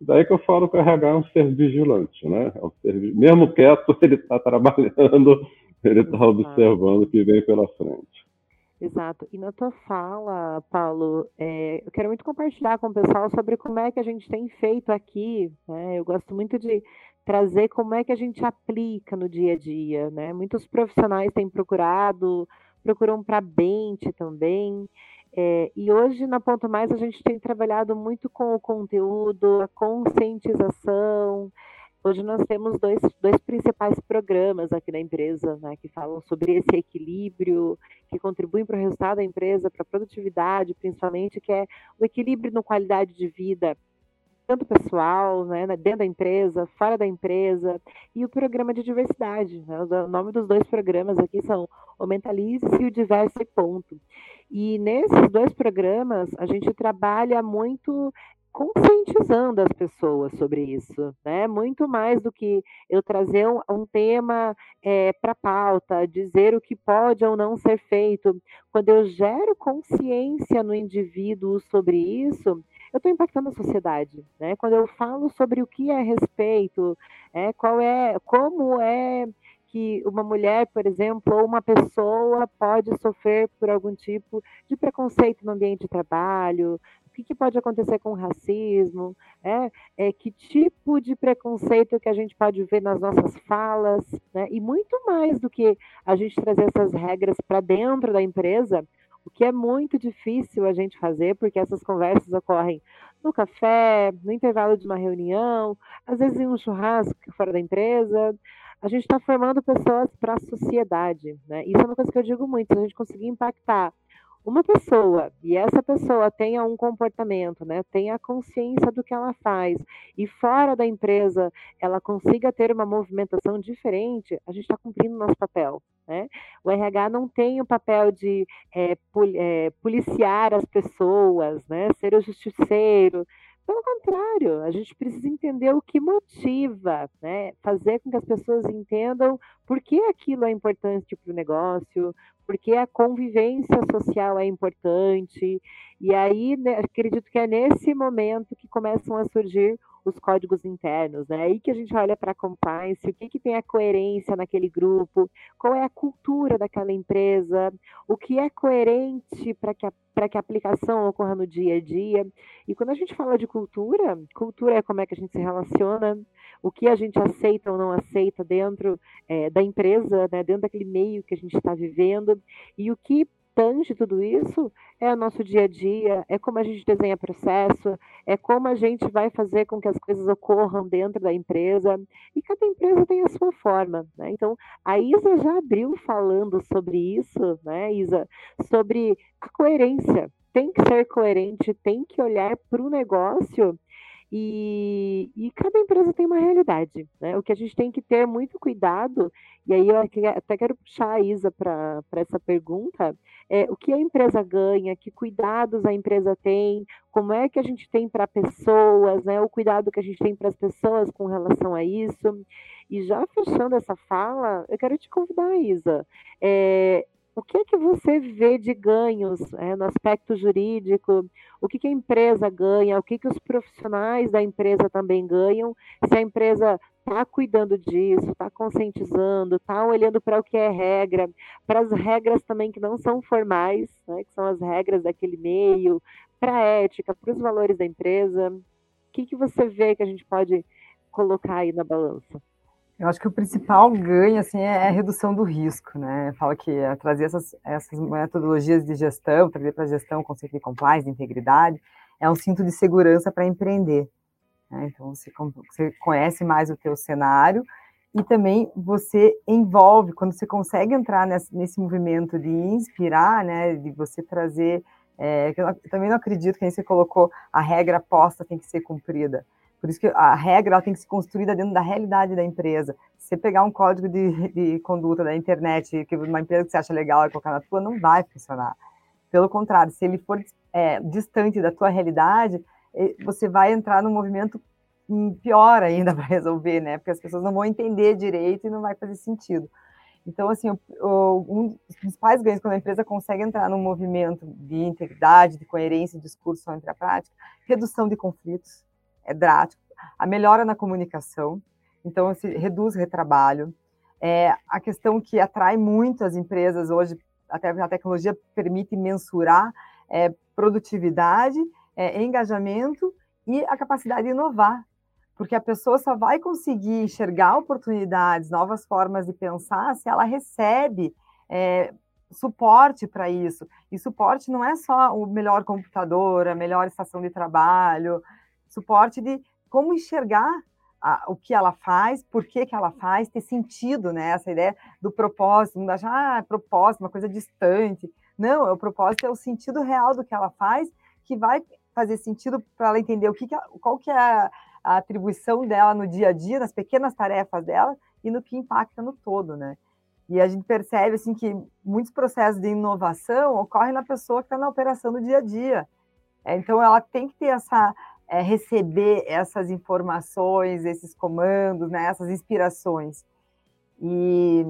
Daí que eu falo que o RH é um ser vigilante, né? É um ser, mesmo quieto, ele está trabalhando ele está observando o que vem pela frente. Exato. E na tua fala, Paulo, é, eu quero muito compartilhar com o pessoal sobre como é que a gente tem feito aqui. Né? Eu gosto muito de trazer como é que a gente aplica no dia a dia. Né? Muitos profissionais têm procurado, procuram para a Bente também. É, e hoje, na Ponto Mais, a gente tem trabalhado muito com o conteúdo, a conscientização, Hoje nós temos dois, dois principais programas aqui na empresa, né, que falam sobre esse equilíbrio, que contribuem para o resultado da empresa, para a produtividade, principalmente, que é o equilíbrio na qualidade de vida, tanto pessoal, né, dentro da empresa, fora da empresa, e o programa de diversidade. Né, o nome dos dois programas aqui são o Mentalize-se e o Diverso e Ponto. E nesses dois programas, a gente trabalha muito conscientizando as pessoas sobre isso, né? Muito mais do que eu trazer um, um tema é, eh, para pauta, dizer o que pode ou não ser feito. Quando eu gero consciência no indivíduo sobre isso, eu estou impactando a sociedade, né? Quando eu falo sobre o que é respeito, é, qual é, como é que uma mulher, por exemplo, ou uma pessoa pode sofrer por algum tipo de preconceito no ambiente de trabalho, o que, que pode acontecer com o racismo, é, é, que tipo de preconceito que a gente pode ver nas nossas falas, né? e muito mais do que a gente trazer essas regras para dentro da empresa, o que é muito difícil a gente fazer, porque essas conversas ocorrem no café, no intervalo de uma reunião, às vezes em um churrasco fora da empresa. A gente está formando pessoas para a sociedade. Né? Isso é uma coisa que eu digo muito: se a gente conseguir impactar uma pessoa e essa pessoa tenha um comportamento, né, tenha consciência do que ela faz e fora da empresa ela consiga ter uma movimentação diferente, a gente está cumprindo nosso papel. Né? O RH não tem o papel de é, pol policiar as pessoas, né, ser o justiceiro. Pelo contrário, a gente precisa entender o que motiva, né? fazer com que as pessoas entendam por que aquilo é importante para o negócio, porque a convivência social é importante. E aí, né, acredito que é nesse momento que começam a surgir os códigos internos, né? Aí que a gente olha para a compliance, o que, que tem a coerência naquele grupo, qual é a cultura daquela empresa, o que é coerente para que, a, que a aplicação ocorra no dia a dia. E quando a gente fala de cultura, cultura é como é que a gente se relaciona, o que a gente aceita ou não aceita dentro é, da empresa, né, dentro daquele meio que a gente está vivendo, e o que tange tudo isso é o nosso dia a dia, é como a gente desenha processo, é como a gente vai fazer com que as coisas ocorram dentro da empresa, e cada empresa tem a sua forma. Né? Então, a Isa já abriu falando sobre isso, né, Isa? Sobre a coerência. Tem que ser coerente, tem que olhar para o negócio e, e, cada empresa tem uma realidade, né? O que a gente tem que ter muito cuidado, e aí eu até quero puxar a Isa para essa pergunta, é o que a empresa ganha, que cuidados a empresa tem, como é que a gente tem para pessoas, né? O cuidado que a gente tem para as pessoas com relação a isso. E já fechando essa fala, eu quero te convidar, Isa. É, o que que você vê de ganhos é, no aspecto jurídico? O que, que a empresa ganha? O que, que os profissionais da empresa também ganham? Se a empresa está cuidando disso, está conscientizando, está olhando para o que é regra, para as regras também que não são formais, né, que são as regras daquele meio, para a ética, para os valores da empresa. O que, que você vê que a gente pode colocar aí na balança? Eu acho que o principal ganho assim, é a redução do risco, né? Fala que é trazer essas, essas metodologias de gestão, trazer para a gestão o conceito de compliance, de integridade, é um cinto de segurança para empreender. Né? Então, você, você conhece mais o teu cenário e também você envolve, quando você consegue entrar nesse, nesse movimento de inspirar, né, de você trazer, é, eu também não acredito que você colocou a regra posta tem que ser cumprida. Por isso que a regra tem que ser construída dentro da realidade da empresa. Você pegar um código de, de conduta da internet, que uma empresa que você acha legal e colocar na tua, não vai funcionar. Pelo contrário, se ele for é, distante da tua realidade, você vai entrar num movimento pior ainda para resolver, né? Porque as pessoas não vão entender direito e não vai fazer sentido. Então, assim, o, o, um dos principais ganhos quando a empresa consegue entrar num movimento de integridade, de coerência de discurso entre a prática, redução de conflitos, é drástico, a melhora na comunicação, então se reduz retrabalho, é, a questão que atrai muito as empresas hoje, até a tecnologia permite mensurar é, produtividade, é, engajamento e a capacidade de inovar, porque a pessoa só vai conseguir enxergar oportunidades, novas formas de pensar, se ela recebe é, suporte para isso. E suporte não é só o melhor computador, a melhor estação de trabalho, suporte de como enxergar a, o que ela faz, por que, que ela faz, ter sentido, né? Essa ideia do propósito, não achar, ah, propósito, uma coisa distante. Não, o propósito é o sentido real do que ela faz, que vai fazer sentido para ela entender o que, que qual que é a, a, atribuição dela no dia a dia, nas pequenas tarefas dela e no que impacta no todo, né? E a gente percebe assim que muitos processos de inovação ocorrem na pessoa que está na operação do dia a dia. É, então ela tem que ter essa é, receber essas informações, esses comandos, né, essas inspirações. E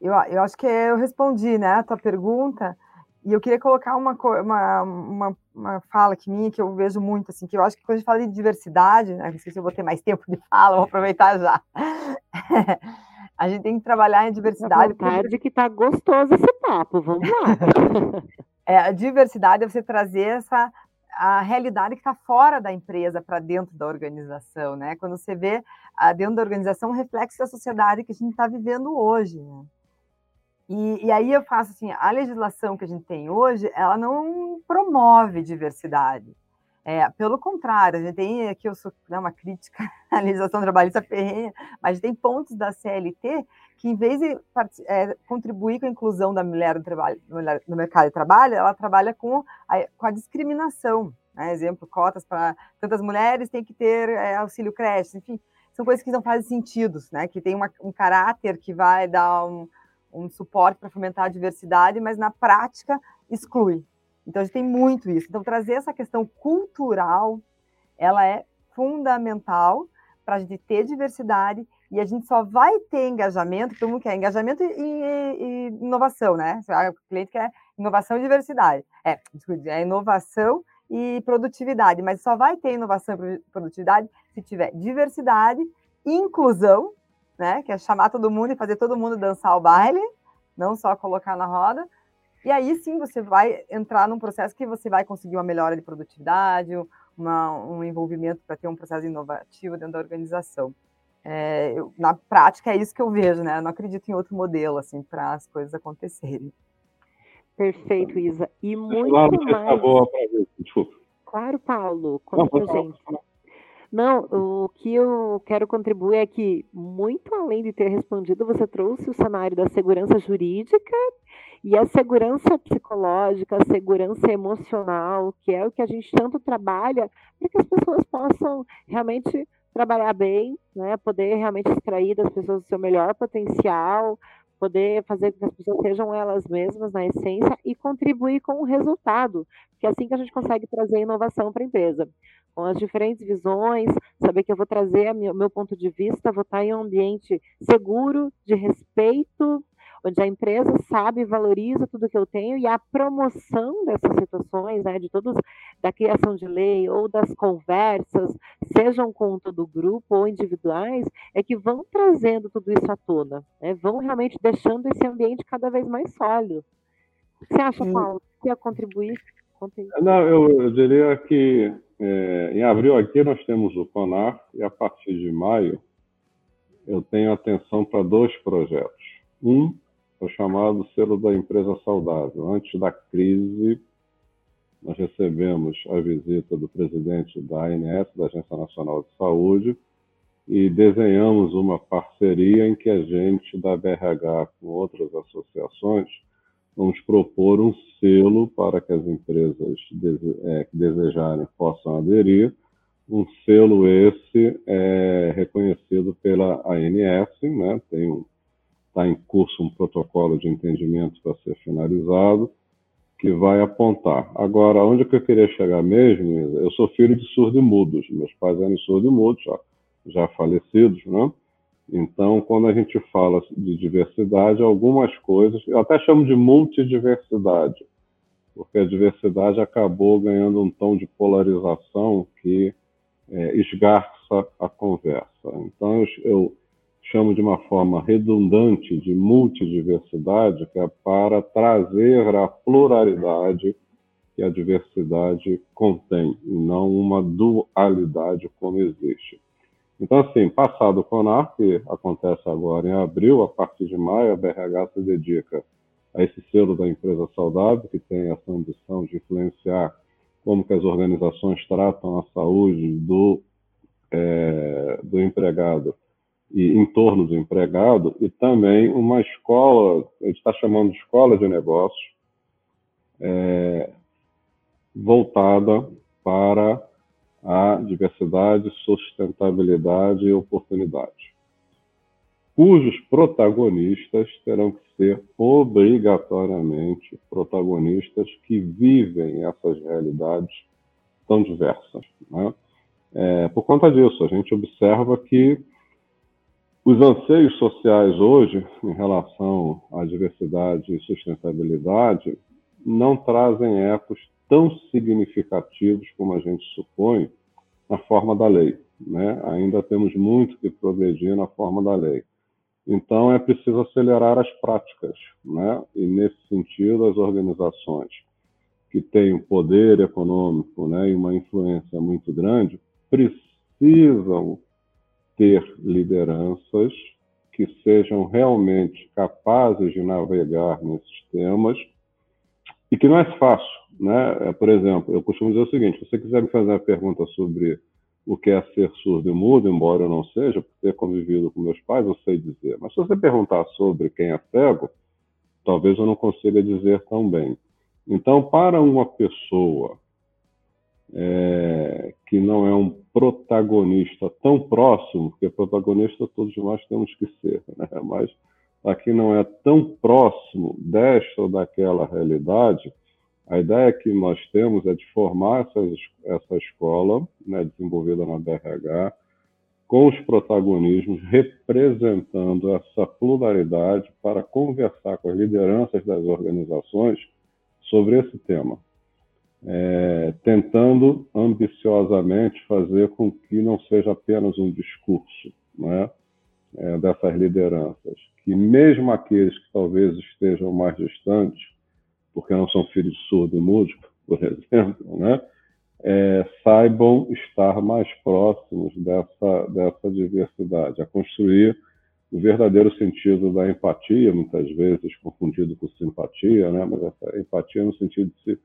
eu, eu acho que eu respondi né, a tua pergunta, e eu queria colocar uma, uma, uma, uma, fala que minha, que eu vejo muito, assim, que eu acho que quando a gente fala de diversidade, né, não sei se eu vou ter mais tempo de fala, vou aproveitar já. a gente tem que trabalhar em diversidade. Tarde porque... que está gostoso esse papo, vamos lá. é, a diversidade é você trazer essa a realidade que está fora da empresa para dentro da organização, né? Quando você vê dentro da organização um reflexo da sociedade que a gente está vivendo hoje, né? E, e, aí eu faço assim, a legislação que a gente tem hoje, ela não promove diversidade. É, pelo contrário, a gente tem aqui, eu sou né, uma crítica à legislação trabalhista ferrenha, mas tem pontos da CLT que, em vez de é, contribuir com a inclusão da mulher no, trabalho, no mercado de trabalho, ela trabalha com a, com a discriminação. Né? Exemplo, cotas para tantas mulheres tem que ter é, auxílio creche, enfim, são coisas que não fazem sentido, né? que tem uma, um caráter que vai dar um, um suporte para fomentar a diversidade, mas na prática exclui. Então a gente tem muito isso. Então trazer essa questão cultural, ela é fundamental para a gente ter diversidade e a gente só vai ter engajamento, todo mundo quer engajamento e, e, e inovação, né? O cliente quer inovação e diversidade. É, desculpe, é inovação e produtividade, mas só vai ter inovação e produtividade se tiver diversidade, inclusão, né? Que é chamar todo mundo e fazer todo mundo dançar o baile, não só colocar na roda. E aí sim você vai entrar num processo que você vai conseguir uma melhora de produtividade, uma, um envolvimento para ter um processo inovativo dentro da organização. É, eu, na prática é isso que eu vejo, né? Eu não acredito em outro modelo assim para as coisas acontecerem. Perfeito, Isa. E muito claro mais. Boa pra ver. Desculpa. Claro, Paulo. Conta não, pra gente. Não, o que eu quero contribuir é que, muito além de ter respondido, você trouxe o cenário da segurança jurídica e a segurança psicológica, a segurança emocional, que é o que a gente tanto trabalha, para que as pessoas possam realmente trabalhar bem, né? Poder realmente extrair das pessoas o seu melhor potencial, poder fazer com que as pessoas sejam elas mesmas na essência e contribuir com o resultado, que é assim que a gente consegue trazer inovação para a empresa. Com as diferentes visões, saber que eu vou trazer o meu ponto de vista, vou estar em um ambiente seguro, de respeito, onde a empresa sabe, valoriza tudo que eu tenho e a promoção dessas situações, né, de todos, da criação de lei ou das conversas, sejam com todo o grupo ou individuais, é que vão trazendo tudo isso à tona, né, vão realmente deixando esse ambiente cada vez mais sólido. O que você acha, Paulo? Você ia contribuir? Não, eu, eu diria que é, em abril aqui nós temos o CONAR e a partir de maio eu tenho atenção para dois projetos. Um o chamado selo da empresa saudável. Antes da crise, nós recebemos a visita do presidente da ANS, da Agência Nacional de Saúde, e desenhamos uma parceria em que a gente, da BRH, com outras associações, vamos propor um selo para que as empresas é, que desejarem possam aderir. Um selo esse é reconhecido pela ANS, né? tem um, está em curso um protocolo de entendimento para ser finalizado, que vai apontar. Agora, onde que eu queria chegar mesmo? Eu sou filho de surdo e mudos, meus pais eram surdo e mudos, já, já falecidos, né? Então, quando a gente fala de diversidade, algumas coisas, eu até chamo de multidiversidade, porque a diversidade acabou ganhando um tom de polarização que é, esgarça a conversa. Então, eu, eu chamo de uma forma redundante de multidiversidade, que é para trazer a pluralidade que a diversidade contém, e não uma dualidade como existe. Então, assim, passado o CONAR, que acontece agora em abril, a partir de maio, a BRH se dedica a esse selo da empresa saudável, que tem essa ambição de influenciar como que as organizações tratam a saúde do, é, do empregado e em torno do empregado, e também uma escola, a gente está chamando de escola de negócios, é, voltada para a diversidade, sustentabilidade e oportunidade, cujos protagonistas terão que ser obrigatoriamente protagonistas que vivem essas realidades tão diversas. Né? É, por conta disso, a gente observa que os anseios sociais hoje, em relação à diversidade e sustentabilidade, não trazem ecos tão significativos como a gente supõe na forma da lei. Né? Ainda temos muito que progredir na forma da lei. Então, é preciso acelerar as práticas. Né? E, nesse sentido, as organizações que têm um poder econômico né, e uma influência muito grande precisam ter lideranças que sejam realmente capazes de navegar nesses temas e que não é fácil. Né? É, por exemplo, eu costumo dizer o seguinte: se você quiser me fazer uma pergunta sobre o que é ser surdo e mudo, embora eu não seja, por ter convivido com meus pais, eu sei dizer. Mas se você perguntar sobre quem é cego, talvez eu não consiga dizer tão bem. Então, para uma pessoa é, que não é um protagonista tão próximo, porque protagonista todos nós temos que ser, né? mas aqui não é tão próximo desta ou daquela realidade, a ideia que nós temos é de formar essa, essa escola, né, desenvolvida na BRH, com os protagonismos representando essa pluralidade para conversar com as lideranças das organizações sobre esse tema, é, tentando ambiciosamente fazer com que não seja apenas um discurso né, é, dessas lideranças, que mesmo aqueles que talvez estejam mais distantes porque não são filhos de surdo e músico, por exemplo, né? É, saibam estar mais próximos dessa, dessa diversidade, a construir o verdadeiro sentido da empatia, muitas vezes confundido com simpatia, né? mas essa empatia no sentido de se,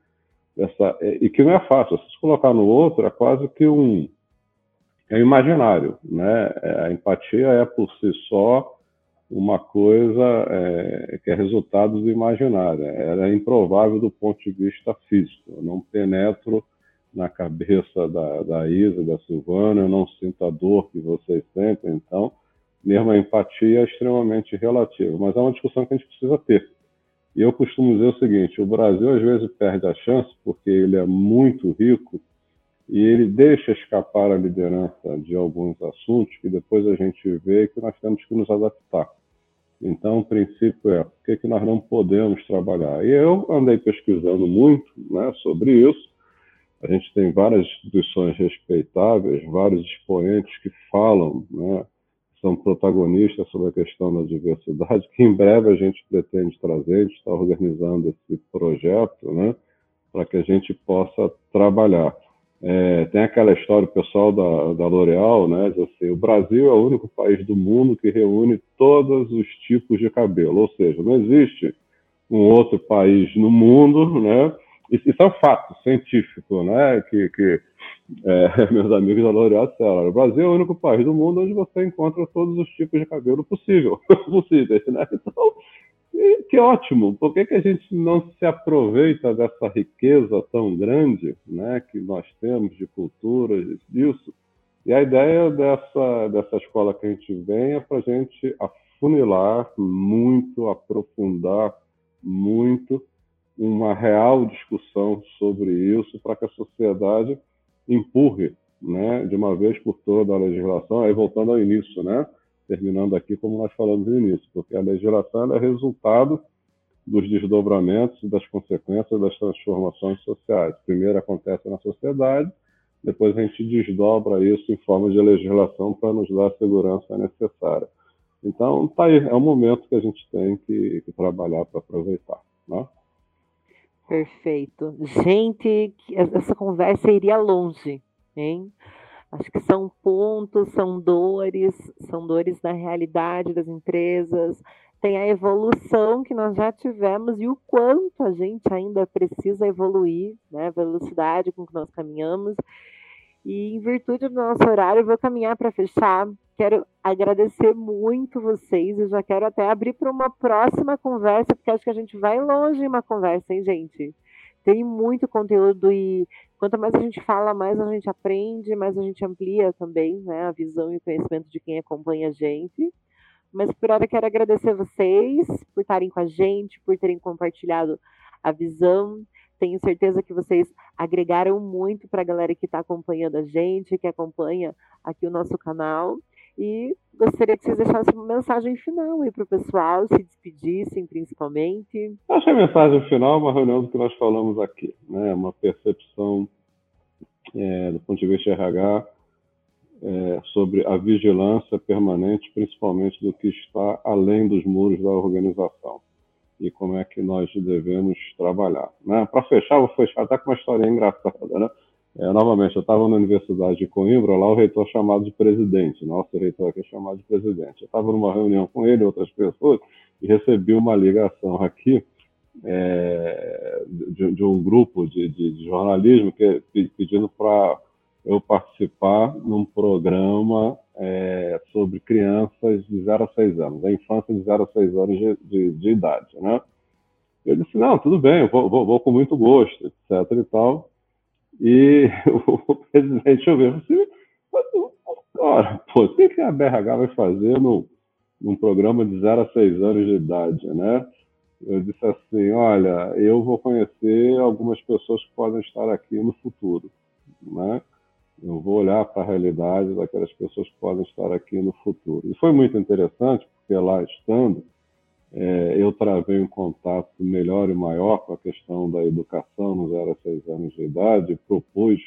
essa, é, e que não é fácil, se colocar no outro é quase que um é imaginário, né? É, a empatia é por si só uma coisa é, que é resultado do imaginário. Era improvável do ponto de vista físico. Eu não penetro na cabeça da, da Isa, da Silvana, eu não sinto a dor que vocês sentem. Então, mesmo a empatia é extremamente relativa. Mas é uma discussão que a gente precisa ter. E eu costumo dizer o seguinte: o Brasil às vezes perde a chance porque ele é muito rico e ele deixa escapar a liderança de alguns assuntos que depois a gente vê que nós temos que nos adaptar. Então, o princípio é o que, que nós não podemos trabalhar. E eu andei pesquisando muito né, sobre isso. A gente tem várias instituições respeitáveis, vários expoentes que falam, né, são protagonistas sobre a questão da diversidade, que em breve a gente pretende trazer, a gente está organizando esse projeto, né, para que a gente possa trabalhar. É, tem aquela história, pessoal da, da L'Oréal, né, assim, o Brasil é o único país do mundo que reúne todos os tipos de cabelo, ou seja, não existe um outro país no mundo, né, isso é um fato científico, né, que, que é, meus amigos da L'Oréal disseram, o Brasil é o único país do mundo onde você encontra todos os tipos de cabelo possível, possíveis, né, então que ótimo! Por que, que a gente não se aproveita dessa riqueza tão grande né, que nós temos de cultura, disso? E a ideia dessa, dessa escola que a gente vem é para a gente afunilar muito, aprofundar muito uma real discussão sobre isso para que a sociedade empurre né, de uma vez por toda a legislação, aí voltando ao início, né? terminando aqui como nós falamos no início, porque a legislação é resultado dos desdobramentos e das consequências das transformações sociais. Primeiro acontece na sociedade, depois a gente desdobra isso em forma de legislação para nos dar a segurança necessária. Então, tá aí, é um momento que a gente tem que, que trabalhar para aproveitar. Né? Perfeito. Gente, essa conversa iria longe, hein? Acho que são pontos, são dores, são dores da realidade das empresas, tem a evolução que nós já tivemos e o quanto a gente ainda precisa evoluir, né? A velocidade com que nós caminhamos. E em virtude do nosso horário, eu vou caminhar para fechar. Quero agradecer muito vocês e já quero até abrir para uma próxima conversa, porque acho que a gente vai longe em uma conversa, hein, gente? Tem muito conteúdo e quanto mais a gente fala, mais a gente aprende, mais a gente amplia também né, a visão e o conhecimento de quem acompanha a gente. Mas por hora quero agradecer vocês por estarem com a gente, por terem compartilhado a visão. Tenho certeza que vocês agregaram muito para a galera que está acompanhando a gente, que acompanha aqui o nosso canal. E gostaria que vocês deixassem uma mensagem final aí para o pessoal, se despedissem principalmente. Acho que a mensagem final é uma reunião do que nós falamos aqui, né? uma percepção é, do ponto de vista RH é, sobre a vigilância permanente, principalmente do que está além dos muros da organização e como é que nós devemos trabalhar. Né? Para fechar, vou fechar até com uma história engraçada. Né? É, novamente, eu estava na Universidade de Coimbra, lá o reitor é chamado de presidente, nosso reitor aqui é chamado de presidente. Eu estava numa reunião com ele e outras pessoas e recebi uma ligação aqui é, de, de, um grupo de, de, de jornalismo que, pedindo para eu participar num programa é, sobre crianças de 0 a 6 anos, a infância de 0 a 6 anos de, de, de idade, né? Eu disse, não, tudo bem, eu vou, vou, vou com muito gosto, etc e tal. E o presidente ouviu assim, ora, pô, o que a BRH vai fazer no, num programa de 0 a 6 anos de idade, né? Eu disse assim, olha, eu vou conhecer algumas pessoas que podem estar aqui no futuro, né? Eu vou olhar para a realidade daquelas pessoas que podem estar aqui no futuro. E foi muito interessante, porque lá estando, é, eu travei um contato melhor e maior com a questão da educação nos 0 a 6 anos de idade propus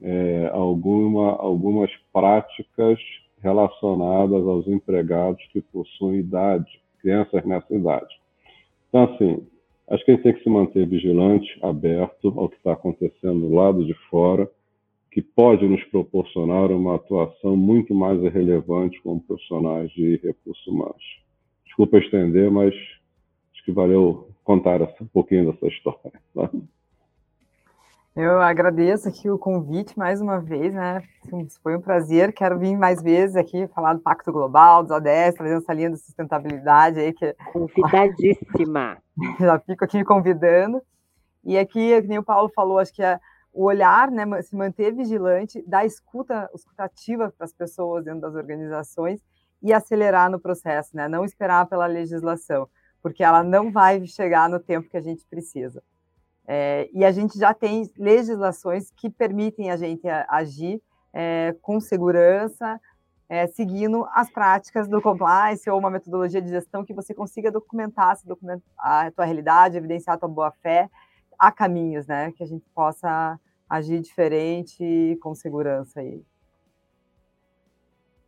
é, alguma, algumas práticas relacionadas aos empregados que possuem idade, crianças nessa idade. Então, assim, acho que a gente tem que se manter vigilante, aberto ao que está acontecendo do lado de fora, que pode nos proporcionar uma atuação muito mais relevante como profissionais de recursos humanos. Desculpa estender, mas acho que valeu contar um pouquinho dessa história. Tá? Eu agradeço aqui o convite mais uma vez, né? Foi um prazer. Quero vir mais vezes aqui falar do Pacto Global, dos ODS, trazendo essa linha de sustentabilidade aí. Que... Convidadíssima. Já fico aqui me convidando. E aqui, como o Paulo falou, acho que é o olhar, né, se manter vigilante, dar escuta, escuta ativa para as pessoas dentro das organizações e acelerar no processo, né? Não esperar pela legislação, porque ela não vai chegar no tempo que a gente precisa. É, e a gente já tem legislações que permitem a gente agir é, com segurança, é, seguindo as práticas do compliance ou uma metodologia de gestão que você consiga documentar, se documentar a tua realidade, evidenciar a tua boa-fé. Há caminhos, né, que a gente possa agir diferente com segurança aí.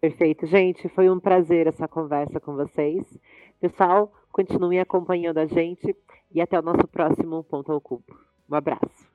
Perfeito, gente. Foi um prazer essa conversa com vocês. Pessoal, continuem acompanhando a gente e até o nosso próximo Ponto ao Cubo. Um abraço.